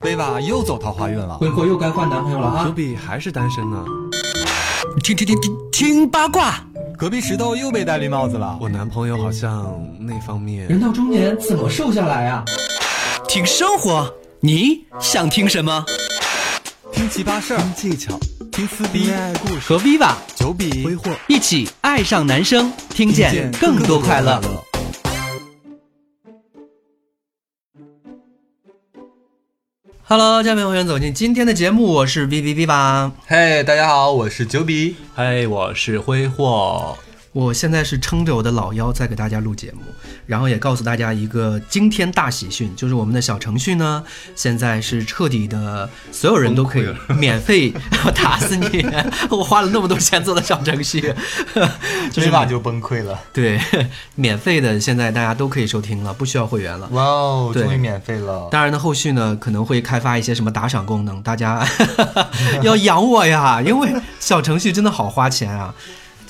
威娃又走桃花运了，挥霍又该换男朋友了啊！九比还是单身呢。听听听听听八卦，隔壁石头又被戴绿帽子了。我男朋友好像那方面……人到中年怎么瘦下来呀？听生活，你想听什么？听奇葩事儿，听技巧，听撕逼，恋爱故事和 Viva 九比挥霍，一起爱上男生，听见更多快乐。Hello，家人们，欢迎走进今天的节目，我是 B B B 吧。嘿大家好，我是九比。嘿，我是挥霍。我现在是撑着我的老腰在给大家录节目，然后也告诉大家一个惊天大喜讯，就是我们的小程序呢，现在是彻底的，所有人都可以免费，我打死你！我花了那么多钱做的小程序，就是立马就崩溃了。对，免费的，现在大家都可以收听了，不需要会员了。哇哦，终于免费了。当然呢，后续呢可能会开发一些什么打赏功能，大家 要养我呀，因为小程序真的好花钱啊，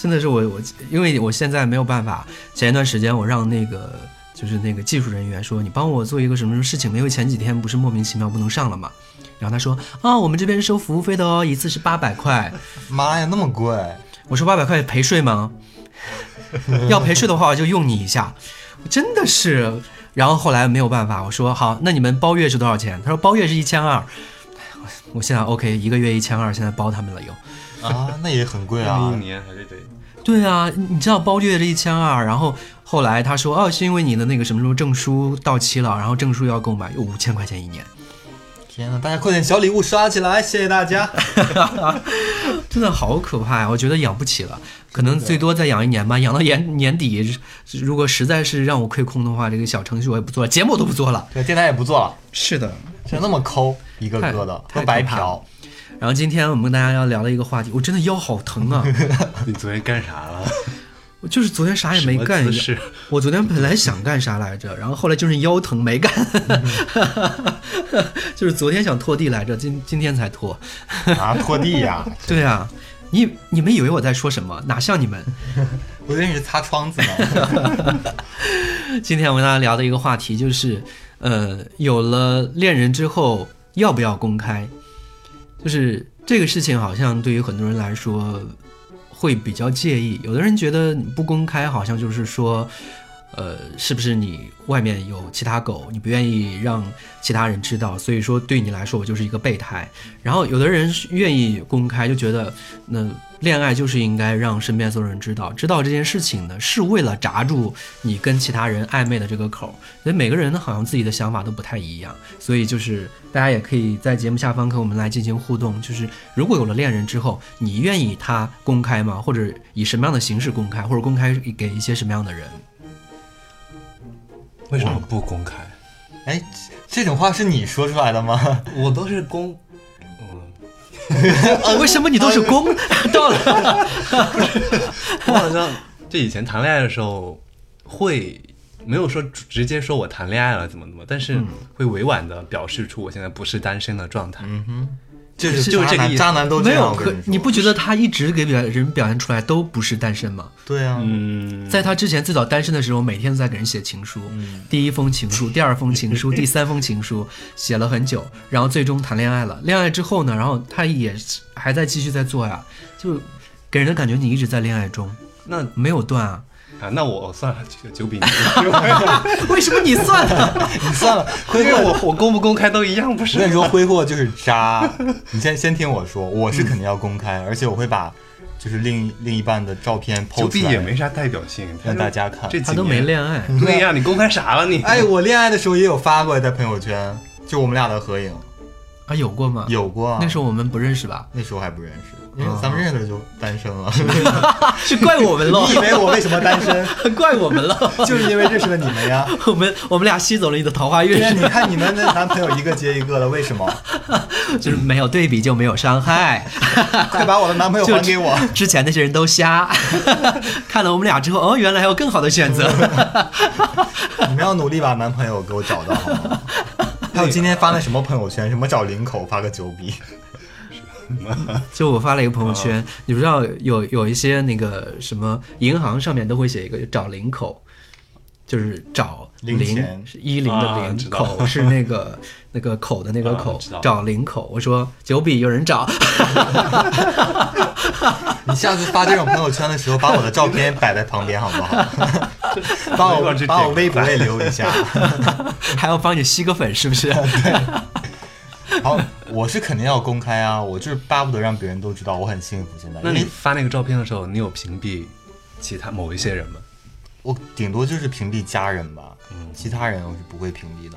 真的是我我，因为我现在没有办法。前一段时间我让那个就是那个技术人员说，你帮我做一个什么什么事情，没有前几天不是莫名其妙不能上了嘛。然后他说啊，我们这边收服务费的哦，一次是八百块。妈呀，那么贵！我说八百块陪睡吗？要陪睡的话，我就用你一下，真的是。然后后来没有办法，我说好，那你们包月是多少钱？他说包月是一千二。我现在 OK，一个月一千二，现在包他们了又。啊，那也很贵啊一啊。年还是得对啊，你知道包月是一千二，然后后来他说哦，是因为你的那个什么什么证书到期了，然后证书要购买，有五千块钱一年，天哪，大家快点小礼物刷起来，谢谢大家。真的好可怕呀！我觉得养不起了，可能最多再养一年吧，养到年年底，如果实在是让我亏空的话，这个小程序我也不做了，节目都不做了。对，电台也不做了，是的，现在那么抠，一个个的太都白嫖。然后今天我们跟大家要聊的一个话题，我真的腰好疼啊！你昨天干啥了？我就是昨天啥也没干什么姿势。我昨天本来想干啥来着，然后后来就是腰疼没干，就是昨天想拖地来着，今今天才拖。啊，拖地呀！对啊，你你们以为我在说什么？哪像你们？我以为你是擦窗子呢。今天我跟大家聊的一个话题就是，呃，有了恋人之后要不要公开？就是这个事情好像对于很多人来说会比较介意，有的人觉得你不公开好像就是说。呃，是不是你外面有其他狗，你不愿意让其他人知道，所以说对你来说我就是一个备胎。然后有的人愿意公开，就觉得那恋爱就是应该让身边所有人知道，知道这件事情呢是为了闸住你跟其他人暧昧的这个口。所以每个人呢好像自己的想法都不太一样，所以就是大家也可以在节目下方跟我们来进行互动，就是如果有了恋人之后，你愿意他公开吗？或者以什么样的形式公开，或者公开给一些什么样的人？为什么不公开？哎，这种话是你说出来的吗？我都是公，嗯 为什么你都是公？到了，我好像就以前谈恋爱的时候会没有说直接说我谈恋爱了怎么怎么，但是会委婉的表示出我现在不是单身的状态。就是就是这个意思渣男都这样。没有，可你不觉得他一直给表人表现出来都不是单身吗？对啊，嗯，在他之前最早单身的时候，每天都在给人写情书，第一封情书，第二封情书，第三封情书，写了很久，然后最终谈恋爱了。恋爱之后呢，然后他也还在继续在做呀，就给人的感觉你一直在恋爱中，那没有断啊。啊，那我算了，九九比零，为什么你算了？你算了，因为挥霍我我公不公开都一样，不是我跟你？说，挥霍就是渣。你先先听我说，我是肯定要公开，而且我会把就是另另一半的照片九 PO 出来，比也没啥代表性，让大家看。这几他都没。恋爱，对呀，你公开啥了你？哎，我恋爱的时候也有发过在朋友圈，就我们俩的合影，啊，有过吗？，有过啊。那时候我们不认识吧？那时候还不认识，因为咱们认识了就单身了。是怪我们喽 你以，为我为什么单身？怪我们了。就是因为认识了你们呀。我们我们俩吸走了你的桃花运对，呀，你看你们的男朋友一个接一个的，为什么？就是没有对比就没有伤害。快把我的男朋友就还给我！之前那些人都瞎，看了我们俩之后，哦，原来还有更好的选择。你们要努力把男朋友给我找到，好吗？还有今天发那什么朋友圈，什么找领口发个九笔，就我发了一个朋友圈，你不知道有有一些那个什么银行上面都会写一个找零口，就是找零零钱是一零的零，口 是那个那个口的那个口，啊找零口。我说九笔有人找，你下次发这种朋友圈的时候，把我的照片摆在旁边好不好？帮我把我微博也留一下。还要帮你吸个粉，是不是？好，我是肯定要公开啊，我就是巴不得让别人都知道我很幸福。现在，那你发那个照片的时候，你有屏蔽其他某一些人吗？我顶多就是屏蔽家人吧，嗯其他人我是不会屏蔽的。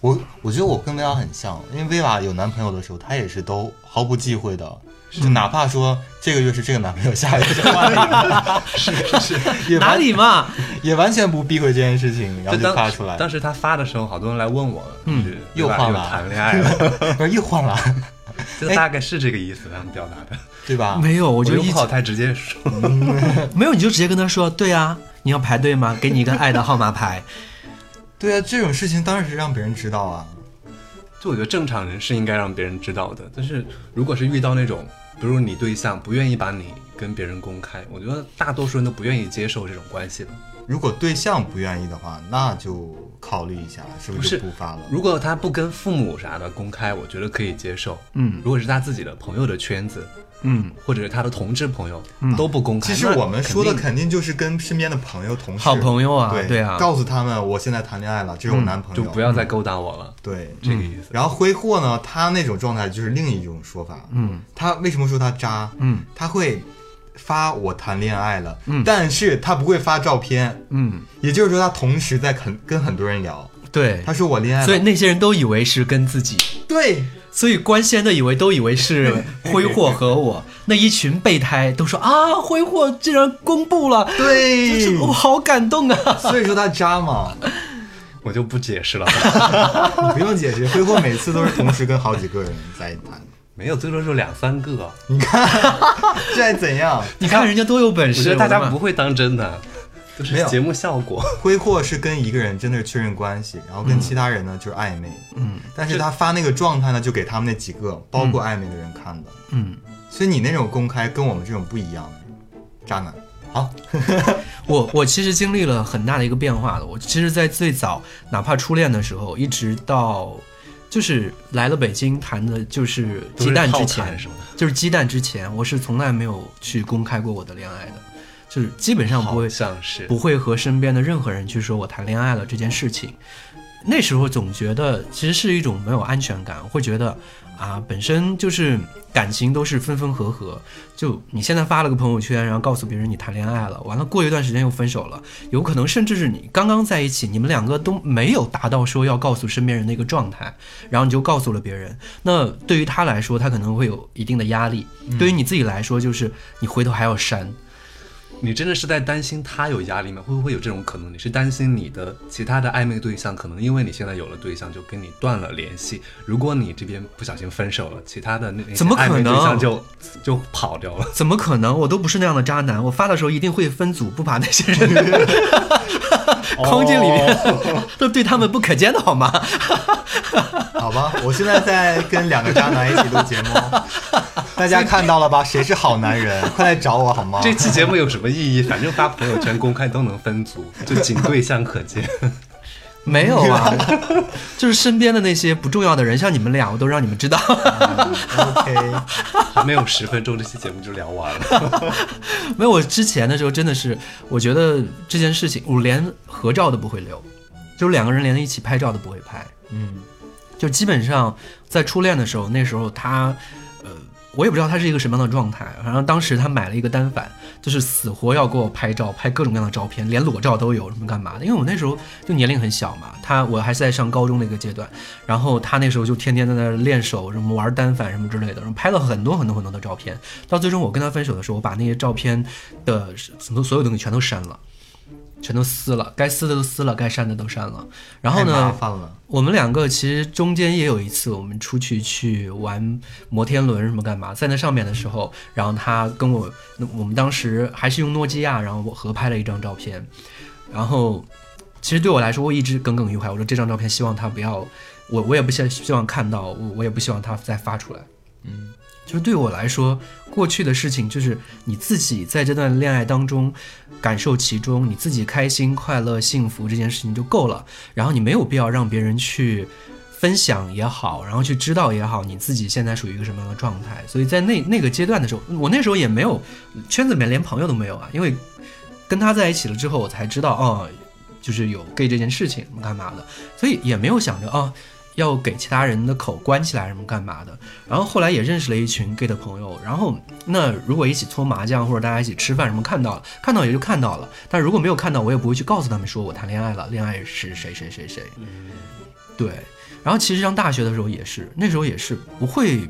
我我觉得我跟薇娃很像，因为薇娃有男朋友的时候，她也是都毫不忌讳的，就哪怕说这个月是这个男朋友，下个月是换另一个，是是哪里嘛？也完全不避讳这件事情，然后就发出来，当时他发的时候，好多人来问我，嗯又换了谈恋爱了，不是又换了，就大概是这个意思，他们表达的。对吧？没有，我我就不好太直接说，没有，你就直接跟他说，对啊，你要排队吗？给你一个爱的号码牌。对啊，这种事情当然是让别人知道啊。就我觉得正常人是应该让别人知道的，但是如果是遇到那种，比如你对象不愿意把你跟别人公开，我觉得大多数人都不愿意接受这种关系的。如果对象不愿意的话，那就考虑一下，是不是不发了？如果他不跟父母啥的公开，我觉得可以接受。嗯如果是他自己的朋友的圈子，嗯，或者是他的同志朋友、嗯都不公开，其实我们说的肯定就是跟身边的朋友、同事、好朋友啊对对啊告诉他们我现在谈恋爱了，这是我男朋友，就不要再勾搭我了，对。这个意思。然后挥霍呢，他那种状态就是另一种说法。嗯，他为什么说他渣？嗯，他会发我谈恋爱了，嗯但是他不会发照片，嗯，也就是说他同时在肯跟很多人聊。对。他说我恋爱了，所以那些人都以为是跟自己，对所以官宣的以为都以为是挥霍和我，那一群备胎都说啊，挥霍竟然公布了，对这，我好感动啊！所以说他渣嘛，我就不解释了，你不用解释，挥霍每次都是同时跟好几个人在谈。没有，最多就两三个。你看这还怎样？你看人家多有本事，我觉得大家不会当真的，都没有是节目效果。挥霍是跟一个人真的是确认关系，然后跟其他人呢就是暧昧。嗯但是他发那个状态呢，就给他们那几个包括暧昧的人看的。嗯，所以你那种公开跟我们这种不一样，渣男。好，我我其实经历了很大的一个变化的。我其实，在最早哪怕初恋的时候，一直到就是来了北京谈的就是鸡蛋之前是，就是鸡蛋之前，我是从来没有去公开过我的恋爱的，就是基本上不会好像是不会和身边的任何人去说我谈恋爱了这件事情。那时候总觉得其实是一种没有安全感，会觉得啊，本身就是感情都是分分合合。就你现在发了个朋友圈，然后告诉别人你谈恋爱了，完了过一段时间又分手了，有可能甚至是你刚刚在一起，你们两个都没有达到说要告诉身边人的一个状态，然后你就告诉了别人。那对于他来说，他可能会有一定的压力；对于你自己来说，就是你回头还要删。你真的是在担心他有压力吗？会不会有这种可能？你是担心你的其他的暧昧对象可能因为你现在有了对象，就跟你断了联系。如果你这边不小心分手了，其他的那怎么可暧昧对能象就就跑掉了。怎么可能？我都不是那样的渣男，我发的时候一定会分组，不把那些人 框进里面，都对他们不可见的好吗？好吧，我现在在跟两个渣男一起录节目，大家看到了吧？谁是好男人？快来找我好吗？这期节目有什么意义？反正发朋友圈公开都能分组，就仅对象可见。没有啊，就是身边的那些不重要的人，像你们俩，我都让你们知道。OK，还没有十分钟，这期节目就聊完了。没有，我之前的时候真的是，我觉得这件事情，我连合照都不会留，就是两个人连在一起拍照都不会拍。嗯，就基本上在初恋的时候，那时候他，呃，我也不知道他是一个什么样的状态。反正当时他买了一个单反，就是死活要给我拍照，拍各种各样的照片，连裸照都有，什么干嘛的。因为我那时候就年龄很小嘛，他我还是在上高中的一个阶段，然后他那时候就天天在那练手，什么玩单反什么之类的，然后拍了很多很多很多的照片。到最终我跟他分手的时候，我把那些照片的所有所有东西全都删了。全都撕了，该撕的都撕了，该删的都删了。然后呢。我们两个其实中间也有一次，我们出去去玩摩天轮什么干嘛，在那上面的时候，然后他跟我，我们当时还是用诺基亚，然后我合拍了一张照片，然后其实对我来说，我一直耿耿于怀，我说这张照片希望他不要，我我也不希希望看到，我我也不希望他再发出来。嗯，就是对我来说，过去的事情就是你自己在这段恋爱当中感受其中，你自己开心、快乐、幸福这件事情就够了。然后你没有必要让别人去分享也好，然后去知道也好，你自己现在属于一个什么样的状态。所以在那那个阶段的时候，我那时候也没有圈子里面连朋友都没有啊，因为跟他在一起了之后，我才知道哦，就是有 gay 这件事情干嘛的，所以也没有想着哦。要给其他人的口关起来什么干嘛的？然后后来也认识了一群 gay 的朋友。然后那如果一起搓麻将或者大家一起吃饭什么看到了，看到也就看到了。但如果没有看到，我也不会去告诉他们说我谈恋爱了，恋爱是谁谁谁谁。对。然后其实上大学的时候也是，那时候也是不会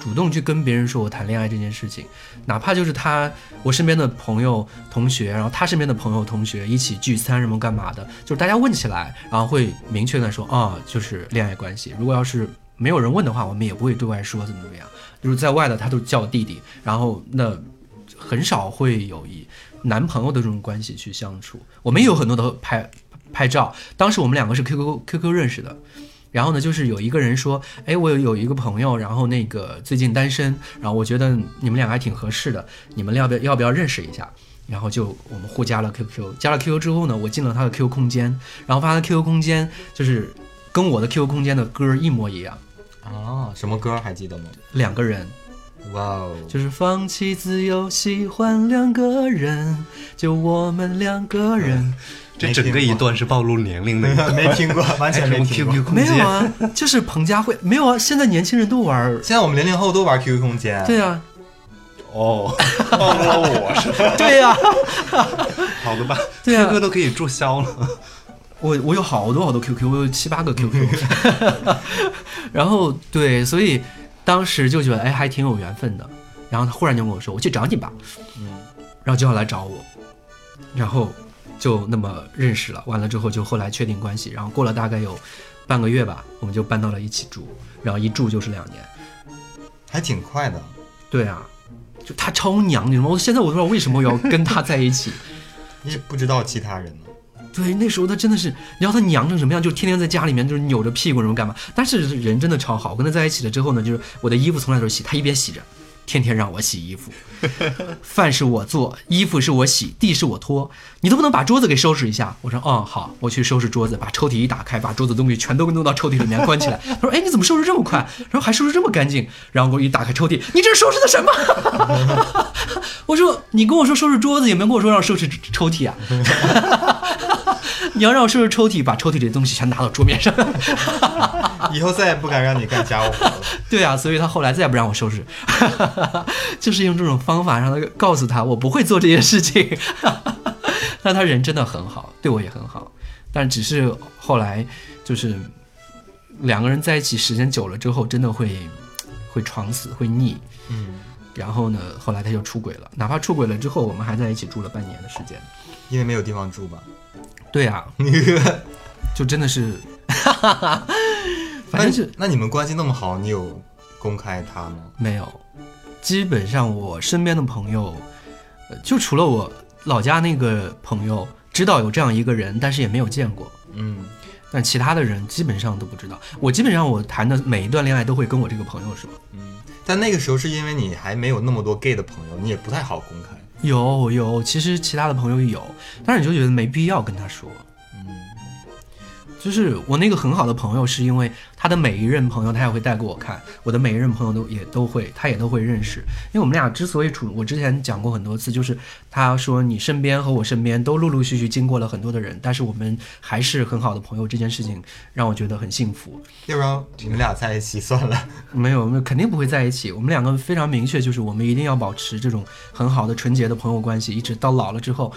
主动去跟别人说我谈恋爱这件事情，哪怕就是他我身边的朋友同学，然后他身边的朋友同学一起聚餐什么干嘛的，就是大家问起来，然后会明确的说啊，就是恋爱关系。如果要是没有人问的话，我们也不会对外说怎么怎么样。就是在外的他都叫我弟弟，然后那很少会有以男朋友的这种关系去相处。我们也有很多的拍拍照，当时我们两个是 QQ QQ 认识的。然后呢，就是有一个人说，哎，我有有一个朋友，然后那个最近单身，然后我觉得你们两个还挺合适的，你们要不要要不要认识一下？然后就我们互加了 QQ，加了 QQ 之后呢，我进了他的 QQ 空间，然后发现 QQ 空间就是跟我的 QQ 空间的歌一模一样啊，什么歌还记得吗？两个人，哇哦，就是放弃自由，喜欢两个人，就我们两个人。这整个一段是暴露年龄的，没听过，完全没听过。没有啊，就是彭佳慧，没有啊。现在年轻人都玩，现在我们零零后都玩 QQ 空间。对啊，哦，暴露了我是吧？对呀，好的吧？对啊，QQ 都可以注销了。我我有好多好多 QQ，我有七八个 QQ。然后对，所以当时就觉得哎，还挺有缘分的。然后他忽然就跟我说：“我去找你吧。”嗯，然后就要来找我，然后。就那么认识了，完了之后就后来确定关系，然后过了大概有半个月吧，我们就搬到了一起住，然后一住就是两年，还挺快的。对啊，就他超娘，你知道吗？我现在我不知道为什么我要跟他在一起，你不知道其他人呢？对，那时候他真的是，你知道他娘成什么样？就天天在家里面就是扭着屁股什么干嘛？但是人真的超好，我跟他在一起了之后呢，就是我的衣服从来都是洗，他一边洗着。天天让我洗衣服，饭是我做，衣服是我洗，地是我拖，你都不能把桌子给收拾一下？我说，哦，好，我去收拾桌子，把抽屉一打开，把桌子东西全都弄到抽屉里面关起来。他说，哎，你怎么收拾这么快？然后还收拾这么干净？然后我一打开抽屉，你这是收拾的什么？我说，你跟我说收拾桌子，也没跟我说让收拾抽屉啊。你要让我收拾抽屉，把抽屉里的东西全拿到桌面上。以后再也不敢让你干家务活了。对啊，所以他后来再也不让我收拾，就是用这种方法让他告诉他我不会做这件事情。但他人真的很好，对我也很好，但只是后来就是两个人在一起时间久了之后，真的会会床死，会腻。嗯。然后呢，后来他就出轨了。哪怕出轨了之后，我们还在一起住了半年的时间。因为没有地方住吧？对啊，就真的是。反正是，那你们关系那么好，你有公开他吗？没有，基本上我身边的朋友，就除了我老家那个朋友知道有这样一个人，但是也没有见过。嗯，但其他的人基本上都不知道。我基本上我谈的每一段恋爱都会跟我这个朋友说。嗯，但那个时候是因为你还没有那么多 gay 的朋友，你也不太好公开。有有，其实其他的朋友有，但是你就觉得没必要跟他说。嗯就是我那个很好的朋友，是因为他的每一任朋友他也会带给我看，我的每一任朋友都也都会，他也都会认识。因为我们俩之所以处，我之前讲过很多次，就是他说你身边和我身边都陆陆续续经过了很多的人，但是我们还是很好的朋友，这件事情让我觉得很幸福。要不然你们俩在一起算了？没有，肯定不会在一起。我们两个非常明确，就是我们一定要保持这种很好的纯洁的朋友关系，一直到老了之后。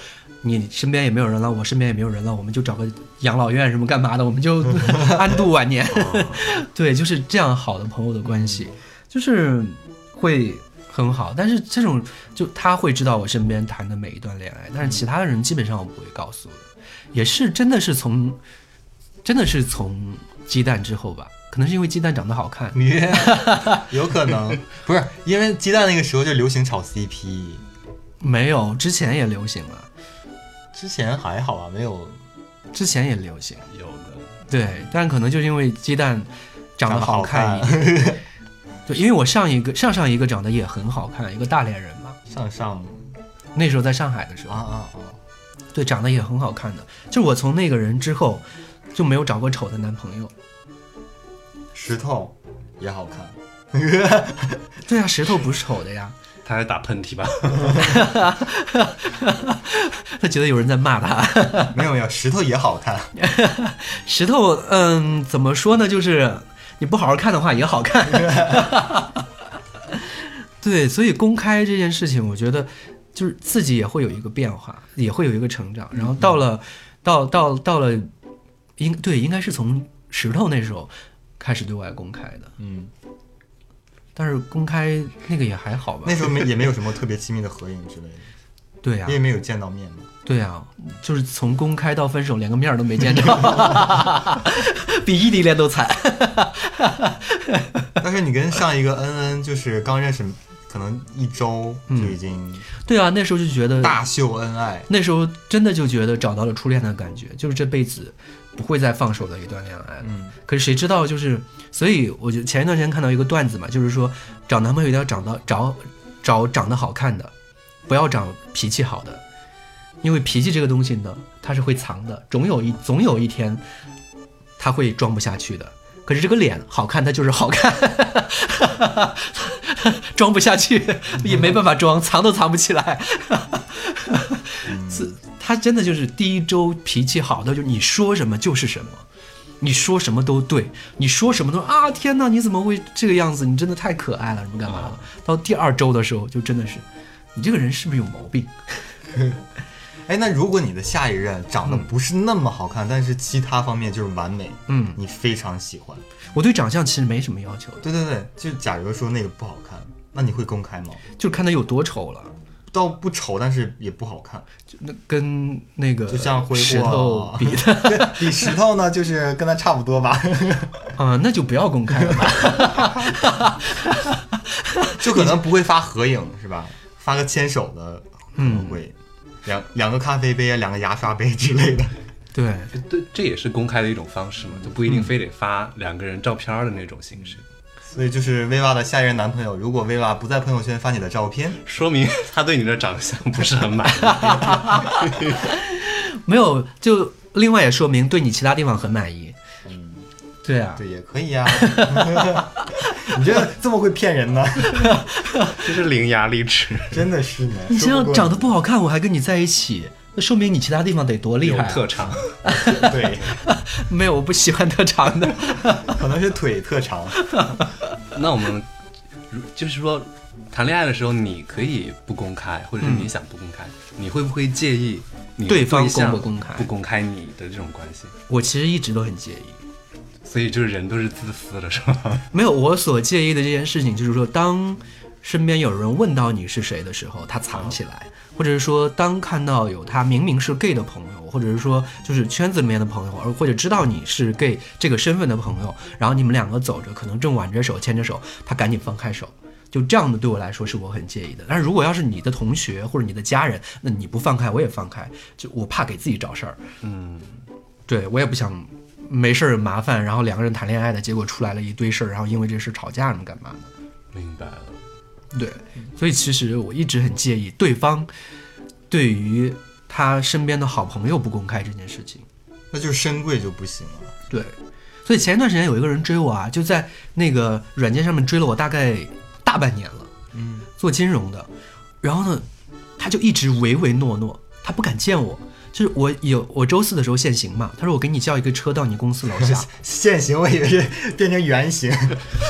你身边也没有人了，我身边也没有人了，我们就找个养老院什么干嘛的，我们就 安度晚年。对，就是这样好的朋友的关系，就是会很好。但是这种就他会知道我身边谈的每一段恋爱，但是其他的人基本上我不会告诉的。也是真的是从，真的是从鸡蛋之后吧，可能是因为鸡蛋长得好看，有可能不是因为鸡蛋那个时候就流行炒 CP，没有之前也流行了。之前还好啊，没有，之前也流行，有的，对，但可能就是因为鸡蛋长得好看一点，对，因为我上一个上上一个长得也很好看，一个大连人嘛，上上。那时候在上海的时候，啊啊啊！对，长得也很好看的。就我从那个人之后就没有找过丑的男朋友。石头也好看，对啊，石头不是丑的呀，他在打喷嚏吧？他觉得有人在骂他。没有没有，石头也好看。石头，嗯，怎么说呢？就是你不好好看的话也好看。对，所以公开这件事情，我觉得就是自己也会有一个变化，也会有一个成长。然后到了，到到到了，应对应该是从石头那时候开始对外公开的。嗯，但是公开那个也还好吧？那时候没也没有什么特别亲密的合影之类的，对呀、因为没有见到面嘛。对啊，就是从公开到分手，连个面都没见着，比异地恋都惨。但是你跟上一个恩恩就是刚认识，可能一周就已经对啊，那时候就觉得大秀恩爱。那时候真的就觉得找到了初恋的感觉，就是这辈子不会再放手的一段恋爱。嗯，可是谁知道，就是所以我就前一段时间看到一个段子嘛，就是说找男朋友一定要找到找找长得好看的，不要找脾气好的，因为脾气这个东西呢，它是会藏的，总有一总有一天他会装不下去的。可是这个脸好看，它就是好看，装不下去也没办法装，藏都藏不起来。是，他真的就是第一周脾气好的，就是你说什么就是什么，你说什么都对，你说什么都啊天哪，你怎么会这个样子？你真的太可爱了，什么干嘛的？到第二周的时候，就真的是，你这个人是不是有毛病？哎，那如果你的下一任长得不是那么好看，但是其他方面就是完美，嗯，你非常喜欢，我对长相其实没什么要求，对对对，就假如说那个不好看，那你会公开吗？就看他有多丑了。倒不丑，但是也不好看，就那跟那个就像挥霍石头 比的，比石头呢，就是跟他差不多吧，啊、那就不要公开了吧。就可能不会发合影是吧？发个牵手的可能会，两两个咖啡杯啊，两个牙刷杯之类的。对，对，这也是公开的一种方式嘛，就不一定非得发两个人照片儿的那种形式，所以就是薇娃的下一任男朋友，如果薇娃不在朋友圈发你的照片，说明他对你的长相不是很满意。没有，就另外也说明对你其他地方很满意。嗯，对啊，对，也可以呀、你这这么会骗人呢？这是伶牙俐齿，真的是呢。你这说过样长得不好看，我还跟你在一起，那说明你其他地方得多厉害、啊。特长。对，没有，我不喜欢特长的。可能是腿特长。那我们如就是说，谈恋爱的时候你可以不公开，或者是你想不公开，你会不会介意你对方象公不公开不公开你的这种关系？我其实一直都很介意。所以就是人都是自私的，是吧？没有，我所介意的这件事情就是说，当身边有人问到你是谁的时候，他藏起来，或者是说，当看到有他明明是 gay 的朋友，或者是说就是圈子里面的朋友，而或者知道你是 gay 这个身份的朋友，然后你们两个走着，可能正挽着手牵着手，他赶紧放开手。就这样的对我来说是我很介意的，但是如果要是你的同学或者你的家人，那你不放开我也放开，就我怕给自己找事儿，嗯，对我也不想没事儿麻烦，然后两个人谈恋爱的结果出来了一堆事儿，然后因为这事吵架什么干嘛的。明白了。对，所以其实我一直很介意对方对于他身边的好朋友不公开这件事情。那就是深柜就不行了。对，所以前一段时间有一个人追我啊，就在那个软件上面追了我大概大半年了，嗯，做金融的，然后呢，他就一直唯唯诺诺，他不敢见我。就是我有我周四的时候限行嘛，他说我给你叫一个车到你公司楼下，限行我以为是变成圆形，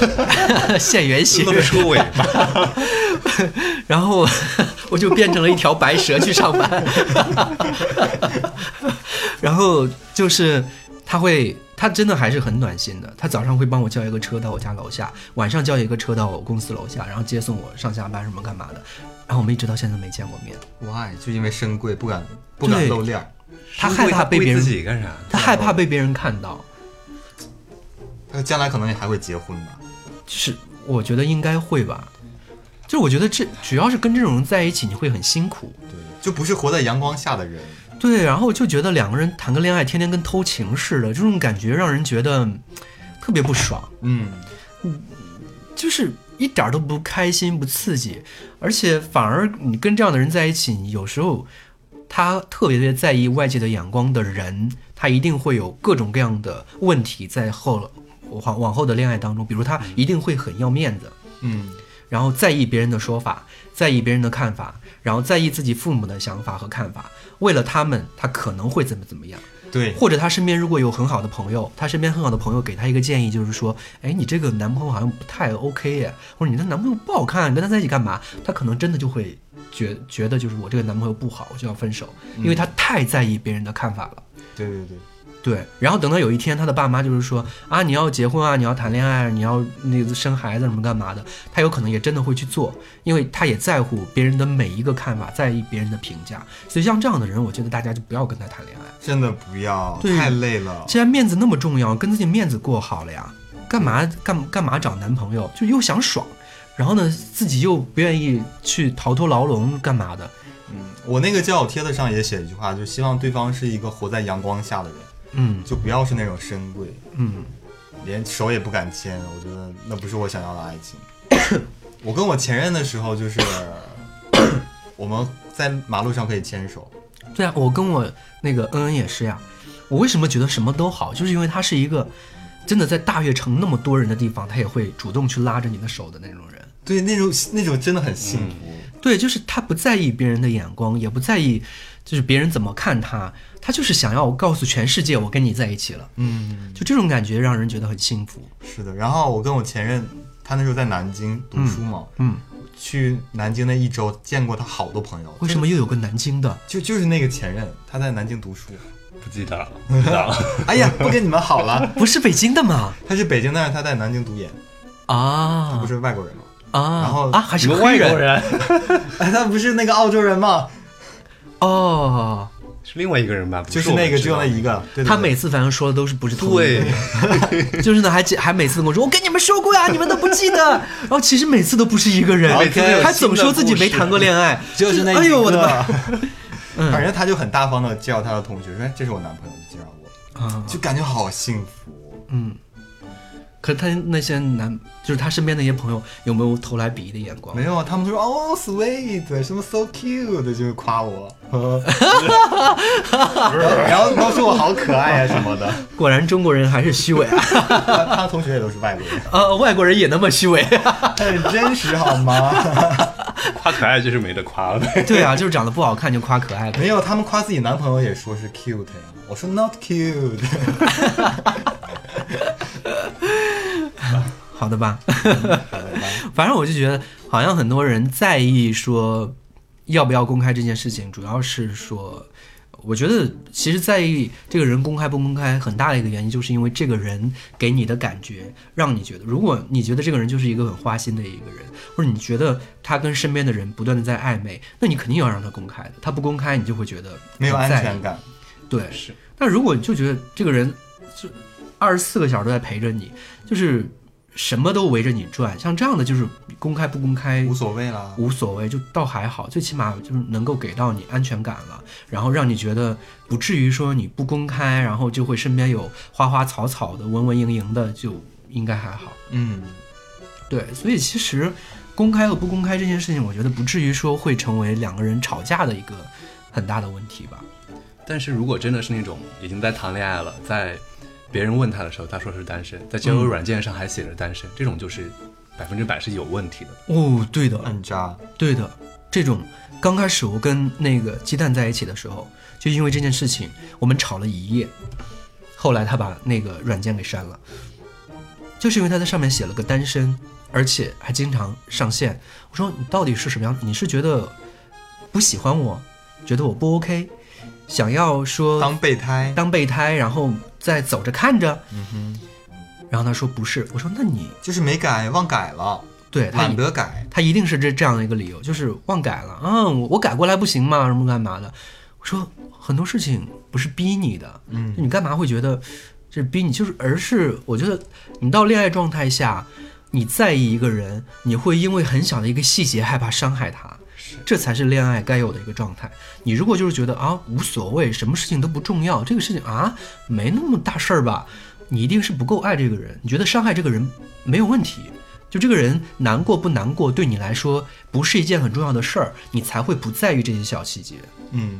限圆形，露出尾巴，然后我就变成了一条白蛇去上班，然后就是他会，他真的还是很暖心的。他早上会帮我叫一个车到我家楼下，晚上叫一个车到我公司楼下，然后接送我上下班什么干嘛的。然后我们一直到现在没见过面，why？就因为深贵不敢不敢露脸儿，他害怕被别人自人，己干啥？他害怕被别人看到。他将来可能也还会结婚吧。就是我觉得应该会吧，就是我觉得这主要是跟这种人在一起，你会很辛苦。对，就不是活在阳光下的人。对，然后就觉得两个人谈个恋爱，天天跟偷情似的，这种感觉让人觉得嗯特别不爽。嗯，就是一点都不开心、不刺激，而且反而你跟这样的人在一起，有时候他特别特别在意外界的眼光的人，他一定会有各种各样的问题在后往往后的恋爱当中，比如他一定会很要面子，嗯，然后在意别人的说法，在意别人的看法，然后在意自己父母的想法和看法，为了他们，他可能会怎么怎么样。对，或者他身边如果有很好的朋友，他身边很好的朋友给他一个建议，就是说，哎，你这个男朋友好像不太 OK 耶，或者你的男朋友不好看，你跟他在一起干嘛？他可能真的就会觉觉得就是我这个男朋友不好，我就要分手，因为他太在意别人的看法了。对对对，对，然后等到有一天他的爸妈就是说啊，你要结婚啊，你要谈恋爱，你要那个生孩子什么干嘛的，他有可能也真的会去做，因为他也在乎别人的每一个看法，在意别人的评价。所以像这样的人，我觉得大家就不要跟他谈恋爱。真的不要，太累了。既然面子那么重要，跟自己面子过好了呀，干嘛干干嘛找男朋友？就又想爽，然后呢，自己又不愿意去逃脱牢笼，干嘛的？嗯，我那个交友帖子上也写一句话，就希望对方是一个活在阳光下的人，嗯就不要是那种深贵，嗯，连手也不敢牵。我觉得那不是我想要的爱情。我跟我前任的时候，就是 我们在马路上可以牵手，对啊，我跟我那个恩恩也是呀。我为什么觉得什么都好，就是因为他是一个真的在大悦城那么多人的地方，他也会主动去拉着你的手的那种人。对，那种那种真的很幸福。对，就是他不在意别人的眼光，也不在意就是别人怎么看他，他就是想要我告诉全世界我跟你在一起了。嗯，就这种感觉让人觉得很幸福。是的。然后我跟我前任，他那时候在南京读书嘛，嗯，去南京那一周见过他好多朋友。为什么又有个南京的？就就是那个前任，他在南京读书。不记得了。哎呀，不跟你们好了。不是北京的吗？他是北京，但是他在南京读研，啊，他不是外国人吗？啊，然后啊还是个外国人 哎，他不是那个澳洲人吗？哦。是另外一个人吧？不就是那个，就那一个。对对对他每次反正说的都是不是同一个对人，就是呢，还记还每次跟我说，我跟你们说过呀，你们都不记得。然后其实每次都不是一个人，还总说自己没谈过恋爱，就是那一个。哎呦我的妈！反正他就很大方的介绍他的同学，说哎这是我男朋友，就介绍我，啊，就感觉好幸福。嗯。可是他那些男，就是他身边那些朋友，有没有投来鄙夷的眼光？没有啊，他们都说哦 sweet，什么 so cute，就是夸我，然后都说我好可爱啊什么的。果然中国人还是虚伪啊！他他同学也都是外国人，呃，外国人也那么虚伪。很真实好吗？夸可爱就是没得夸了呗。对啊，就是长得不好看就夸可爱呗。没有，他们夸自己男朋友也说是 cute 呀，我说 not cute。好的吧，反正我就觉得，好像很多人在意说要不要公开这件事情，主要是说，我觉得其实在意这个人公开不公开，很大的一个原因就是因为这个人给你的感觉，让你觉得，如果你觉得这个人就是一个很花心的一个人，或者你觉得他跟身边的人不断的在暧昧，那你肯定要让他公开的。他不公开，你就会觉得没有安全感。对，是。那如果你就觉得这个人就 二十四个小时都在陪着你，就是什么都围着你转，像这样的就是公开不公开无所谓啦。无所谓，就倒还好，最起码就是能够给到你安全感了，然后让你觉得不至于说你不公开，然后就会身边有花花草草的、文文莹莹的，就应该还好。嗯，对，所以其实公开和不公开这件事情，我觉得不至于说会成为两个人吵架的一个很大的问题吧。但是如果真的是那种已经在谈恋爱了，在别人问他的时候，他说是单身，在交友软件上还写着单身，这种就是百分之百是有问题的。哦，对的，很渣。对的，这种刚开始我跟那个鸡蛋在一起的时候，就因为这件事情，我们吵了一夜。后来他把那个软件给删了，就是因为他在上面写了个单身，而且还经常上线。我说你到底是什么样？你是觉得不喜欢我，觉得我不 OK，想要说当备胎，当备胎，然后再走着看着？嗯哼，然后他说不是，我说那你就是没改，忘改了，对他懒得改。他一定是这这样的一个理由，就是忘改了啊，我我改过来不行吗？什么干嘛的？我说很多事情不是逼你的，嗯你干嘛会觉得这是逼你？就是而是我觉得你到恋爱状态下，你在意一个人，你会因为很小的一个细节害怕伤害他，这才是恋爱该有的一个状态。你如果就是觉得啊无所谓，什么事情都不重要，这个事情啊没那么大事儿吧，你一定是不够爱这个人，你觉得伤害这个人没有问题。就这个人难过不难过，对你来说不是一件很重要的事儿，你才会不在意这些小细节。嗯，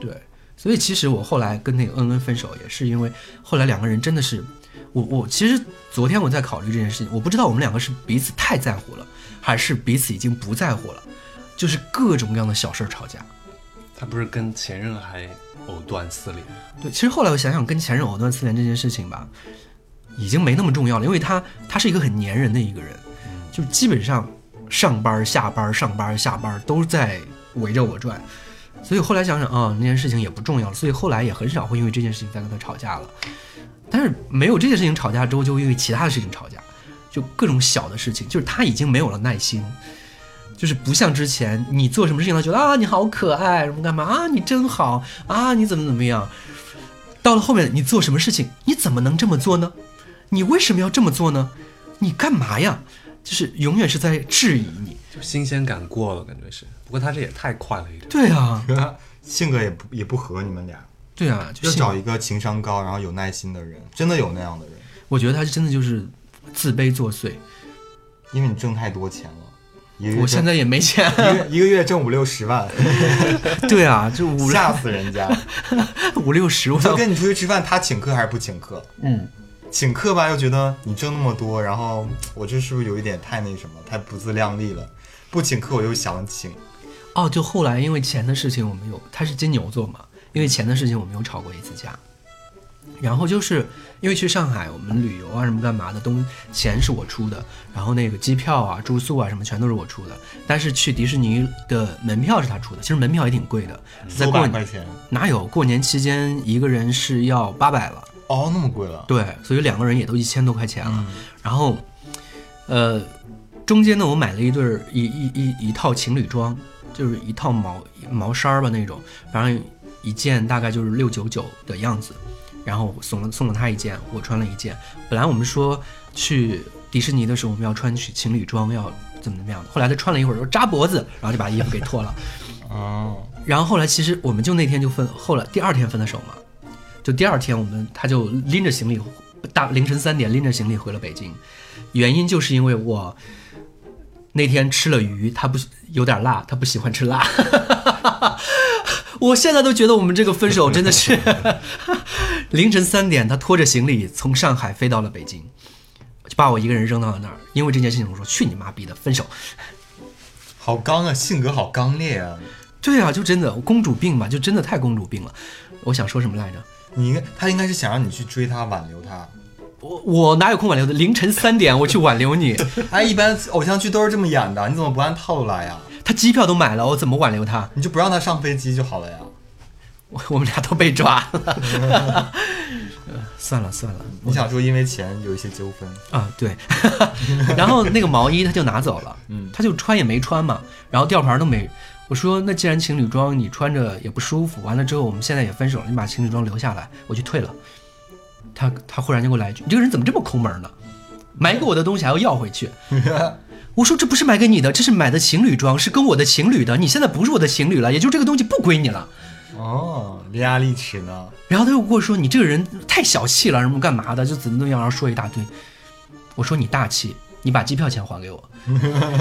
对，所以其实我后来跟那个恩恩分手，也是因为后来两个人真的是，我我其实昨天我在考虑这件事情，我不知道我们两个是彼此太在乎了，还是彼此已经不在乎了，就是各种各样的小事儿吵架。他不是跟前任还藕断丝连？对，其实后来我想想，跟前任藕断丝连这件事情吧，已经没那么重要了，因为他他是一个很粘人的一个人，就基本上上班下班上班下班都在围着我转，所以后来想想啊，那件事情也不重要了，所以后来也很少会因为这件事情再跟他吵架了。但是没有这件事情吵架之后，就因为其他的事情吵架，就各种小的事情，就是他已经没有了耐心。就是不像之前，你做什么事情他觉得啊你好可爱，什么干嘛啊你真好啊你怎么怎么样，到了后面你做什么事情你怎么能这么做呢？你为什么要这么做呢？你干嘛呀？就是永远是在质疑你。就新鲜感过了，感觉是。不过他这也太快了一点。对啊，性格也不也不合你们俩，对啊，就要找一个情商高，然后有耐心的人，真的有那样的人，我觉得他真的就是自卑作祟。因为你挣太多钱了，我现在也没钱。一个一个月挣五六十万，对啊，就五吓死人家。五六十，我就跟你出去吃饭，他请客还是不请客？嗯，请客吧，又觉得你挣那么多，然后我这是不是有一点太那什么，太不自量力了？不请客我又想请，哦，就后来因为钱的事情，我们有他是金牛座嘛，因为钱的事情我们有吵过一次架。然后就是因为去上海，我们旅游啊什么干嘛的，东钱是我出的，然后那个机票啊、住宿啊什么全都是我出的。但是去迪士尼的门票是他出的，其实门票也挺贵的，在九过百块钱哪有过年期间一个人是要八百了。哦，那么贵了。对，所以两个人也都一千多块钱了。然后，呃，中间呢，我买了一对儿一一一一套情侣装，就是一套毛毛衫儿吧那种，反正一件大概就是六九九的样子。然后送了送了他一件，我穿了一件。本来我们说去迪士尼的时候我们要穿去情侣装，要怎么怎么样的。后来他穿了一会儿说扎脖子，然后就把衣服给脱了。哦，然后后来其实我们就那天就分，后来第二天分的手嘛，就第二天我们他就拎着行李，大凌晨三点拎着行李回了北京，原因就是因为我那天吃了鱼，他不有点辣，他不喜欢吃辣，我现在都觉得我们这个分手真的是凌晨三点，他拖着行李从上海飞到了北京，就把我一个人扔到了那儿，因为这件事情我说去你妈逼的分手。好刚啊，性格好刚烈啊。对啊，就真的公主病吧，就真的太公主病了。我想说什么来着？你应该，他应该是想让你去追他，挽留他。我我哪有空挽留的？凌晨三点我去挽留你，哎，一般偶像剧都是这么演的，你怎么不按套路来呀？他机票都买了，我怎么挽留他？你就不让他上飞机就好了呀。我 我们俩都被抓了。呃 算了算了你想说因为钱有一些纠纷，啊，对。然后那个毛衣他就拿走了，嗯他就穿也没穿嘛，然后吊牌都没。我说那既然情侣装你穿着也不舒服，完了之后我们现在也分手了，你把情侣装留下来，我去退了。他他忽然就给我来一句：“你这个人怎么这么抠门呢？买给我的东西还要要回去。”我说这不是买给你的，这是买的情侣装，是跟我的情侣的。你现在不是我的情侣了，也就这个东西不归你了。哦，伶牙俐齿呢。然后他又跟我说：“你这个人太小气了，什么干嘛的，就怎么怎么样，然后说一大堆。”我说：“你大气，你把机票钱还给我；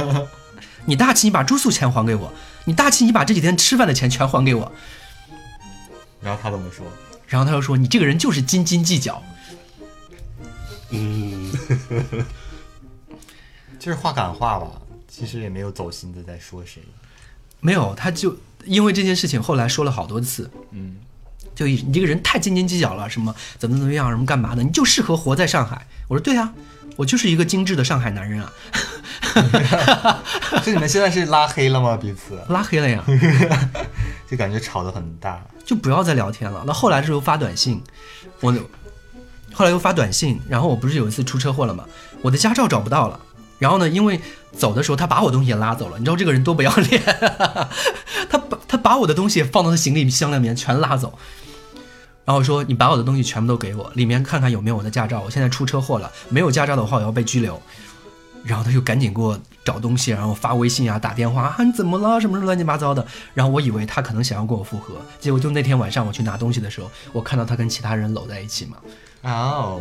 你大气，你把住宿钱还给我；你大气，你把这几天吃饭的钱全还给我。然后他怎么说？”然后他又说：“你这个人就是斤斤计较。嗯，就是话赶话吧，其实也没有走心的在说谁。”没有，他就因为这件事情后来说了好多次，嗯，就一你这个人太斤斤计较了，什么怎么怎么样，什么干嘛的，你就适合活在上海。我说对啊，我就是一个精致的上海男人啊，就你们现在是拉黑了吗？彼此拉黑了呀。就感觉吵得很大。就不要再聊天了。那后来的时候发短信，我后来又发短信，然后我不是有一次出车祸了吗？我的驾照找不到了。然后呢，因为走的时候他把我东西也拉走了，你知道这个人多不要脸，哈 哈他把他把我的东西放到他行李箱里面全拉走。然后说你把我的东西全部都给我，里面看看有没有我的驾照。我现在出车祸了，没有驾照的话我要被拘留。然后他就赶紧给我找东西，然后发微信啊、打电话啊，你怎么了？什么什么乱七八糟的。然后我以为他可能想要跟我复合，结果就那天晚上我去拿东西的时候，我看到他跟其他人搂在一起嘛。哦，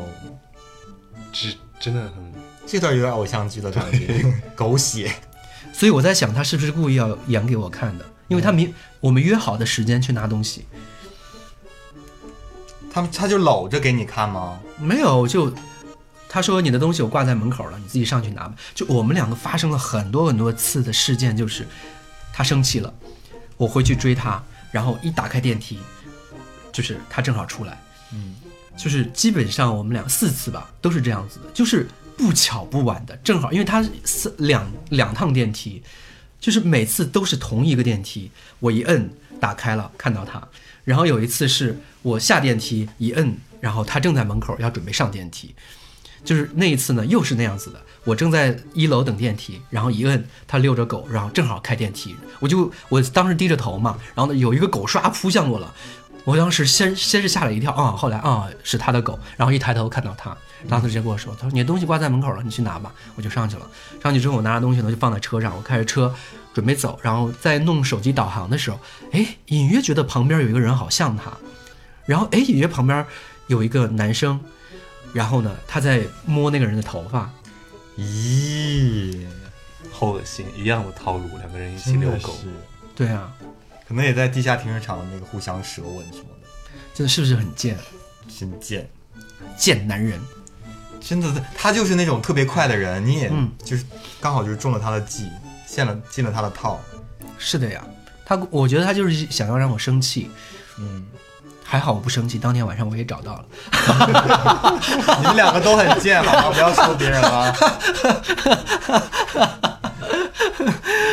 这真的很这段有点偶像剧的感觉，狗血。所以我在想，他是不是故意要演给我看的？因为他明我们约好的时间去拿东西，他们他就搂着给你看吗？没有就。他说：“你的东西我挂在门口了，你自己上去拿吧。”就我们两个发生了很多很多次的事件，就是他生气了，我回去追他，然后一打开电梯，就是他正好出来，嗯，就是基本上我们俩四次吧都是这样子的，就是不巧不晚的，正好因为他四两两趟电梯，就是每次都是同一个电梯，我一摁打开了看到他，然后有一次是我下电梯一摁，然后他正在门口要准备上电梯。就是那一次呢，又是那样子的。我正在一楼等电梯，然后一摁，他遛着狗，然后正好开电梯，我就我当时低着头嘛，然后呢有一个狗唰扑向我了，我当时先先是吓了一跳啊，后来啊是他的狗，然后一抬头看到他，当时直接跟我说，他说你的东西挂在门口了，你去拿吧，我就上去了。上去之后我拿着东西呢就放在车上，我开着车准备走，然后在弄手机导航的时候，哎，隐约觉得旁边有一个人好像他，然后哎隐约旁边有一个男生。然后呢，他在摸那个人的头发，咦，好恶心！一样的套路，两个人一起遛狗，对啊，可能也在地下停车场那个互相舌吻什么的，真的是不是很贱？真贱，贱男人，真的，他就是那种特别快的人，你也就是刚好就是中了他的计，陷了进了他的套。是的呀，他我觉得他就是想要让我生气，嗯。还好我不生气，当天晚上我也找到了。你们两个都很贱，好吗？不要说别人了。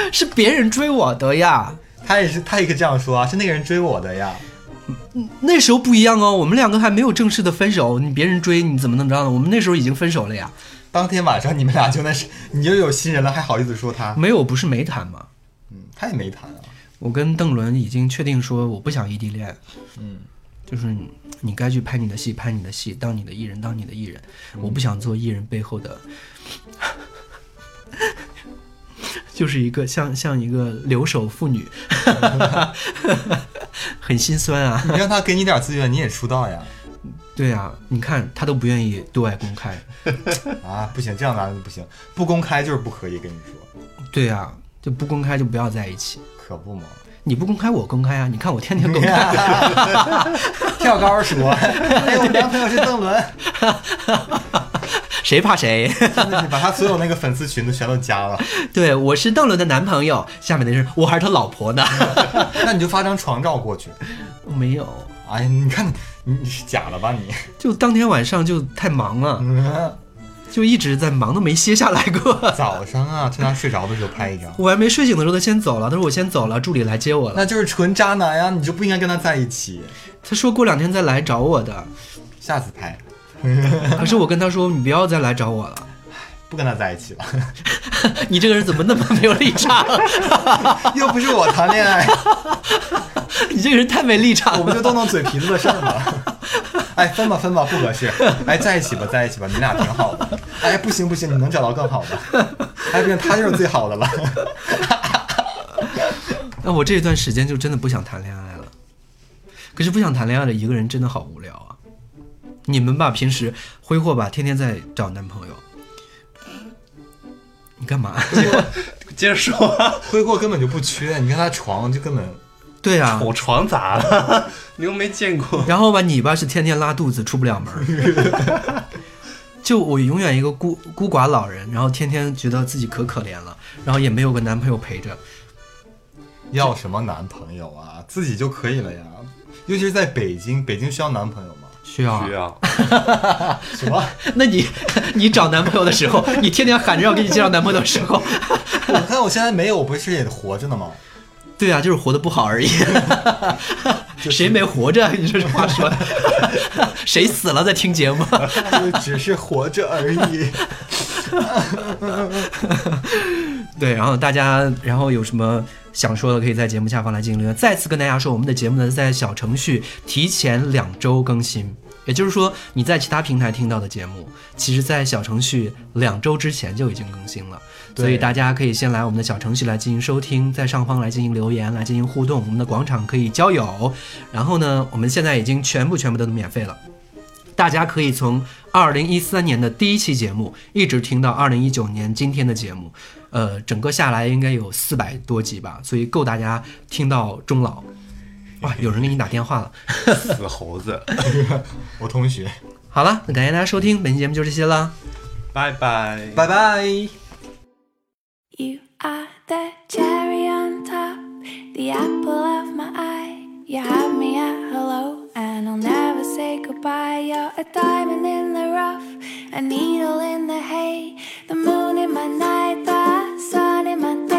是别人追我的呀，他也是，他也可以这样说啊，是那个人追我的呀。那时候不一样哦，我们两个还没有正式的分手，你别人追你怎么能知道呢？我们那时候已经分手了呀。当天晚上你们俩就那是，你又有新人了，还好意思说他？没有，不是没谈吗？嗯，他也没谈啊。我跟邓伦已经确定说我不想异地恋。嗯。就是你该去拍你的戏，拍你的戏，当你的艺人，当你的艺人。我不想做艺人背后的，就是一个像像一个留守妇女，很心酸啊。你让他给你点资源，你也出道呀。对呀，你看他都不愿意对外公开 啊，不行，这样男的不行，不公开就是不可以，跟你说。对呀，就不公开就不要在一起，可不嘛。你不公开，我公开啊！你看我天天公开，跳高说：“哎，我男朋友是邓伦，谁怕谁？真的是把他所有那个粉丝群都全都加了。对，我是邓伦的男朋友，下面的是我还是他老婆呢。那你就发张床照过去。我没有。哎呀，你看你你是假的吧？你就当天晚上就太忙了。嗯就一直在忙，都没歇下来过。早上啊，趁他睡着的时候拍一张。我还没睡醒的时候，他先走了。他说我先走了，助理来接我了。那就是纯渣男呀！你就不应该跟他在一起。他说过两天再来找我的，下次拍。可是我跟他说，你不要再来找我了，不跟他在一起了。你这个人怎么那么没有立场？又不是我谈恋爱。你这个人太没立场。我们就动动嘴皮子的事儿嘛。哎，分吧分吧，不合适。哎，在一起吧，在一起吧，你俩挺好的。哎，不行不行，你能找到更好的。哎，不行，他就是最好的了。那我这段时间就真的不想谈恋爱了。可是不想谈恋爱的一个人真的好无聊啊。你们吧，平时挥霍吧，天天在找男朋友。你干嘛？接着说。挥霍根本就不缺，你看他床就根本。对啊，我床咋了？你又没见过。然后吧，你吧是天天拉肚子出不了门。就我永远一个孤孤寡老人，然后天天觉得自己可可怜了，然后也没有个男朋友陪着。要什么男朋友啊？自己就可以了呀。尤其是在北京，北京需要男朋友吗？需要。需要。什么？那你 你找男朋友的时候，你天天喊着要给你介绍男朋友的时候，我看我现在没有，我不是也活着呢吗？对啊，就是活得不好而已。谁没活着？你说这话说的，谁死了在听节目？就只是活着而已。对，然后大家，然后有什么想说的，可以在节目下方来进行留言。再次跟大家说，我们的节目呢，在小程序提前两周更新。也就是说，你在其他平台听到的节目，其实，在小程序两周之前就已经更新了。所以大家可以先来我们的小程序来进行收听，在上方来进行留言，来进行互动。我们的广场可以交友，然后呢，我们现在已经全部全部都免费了。大家可以从二零一三年的第一期节目，一直听到二零一九年今天的节目，呃，整个下来应该有四百多集吧，所以够大家听到终老。哇，有人给你打电话了，死猴子，我同学，好了，那感谢大家收听，本期节目就这些了。拜拜。拜拜。You are the cherry on top, the apple of my eye. You have me at hello, and I'll never say goodbye. You're a diamond in the rough, a needle in the hay, the moon in my night, the sun in my day,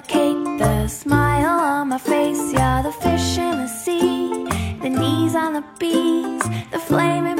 the cake, the smile on my face. You're the fish in the sea, the knees on the bees, the flame in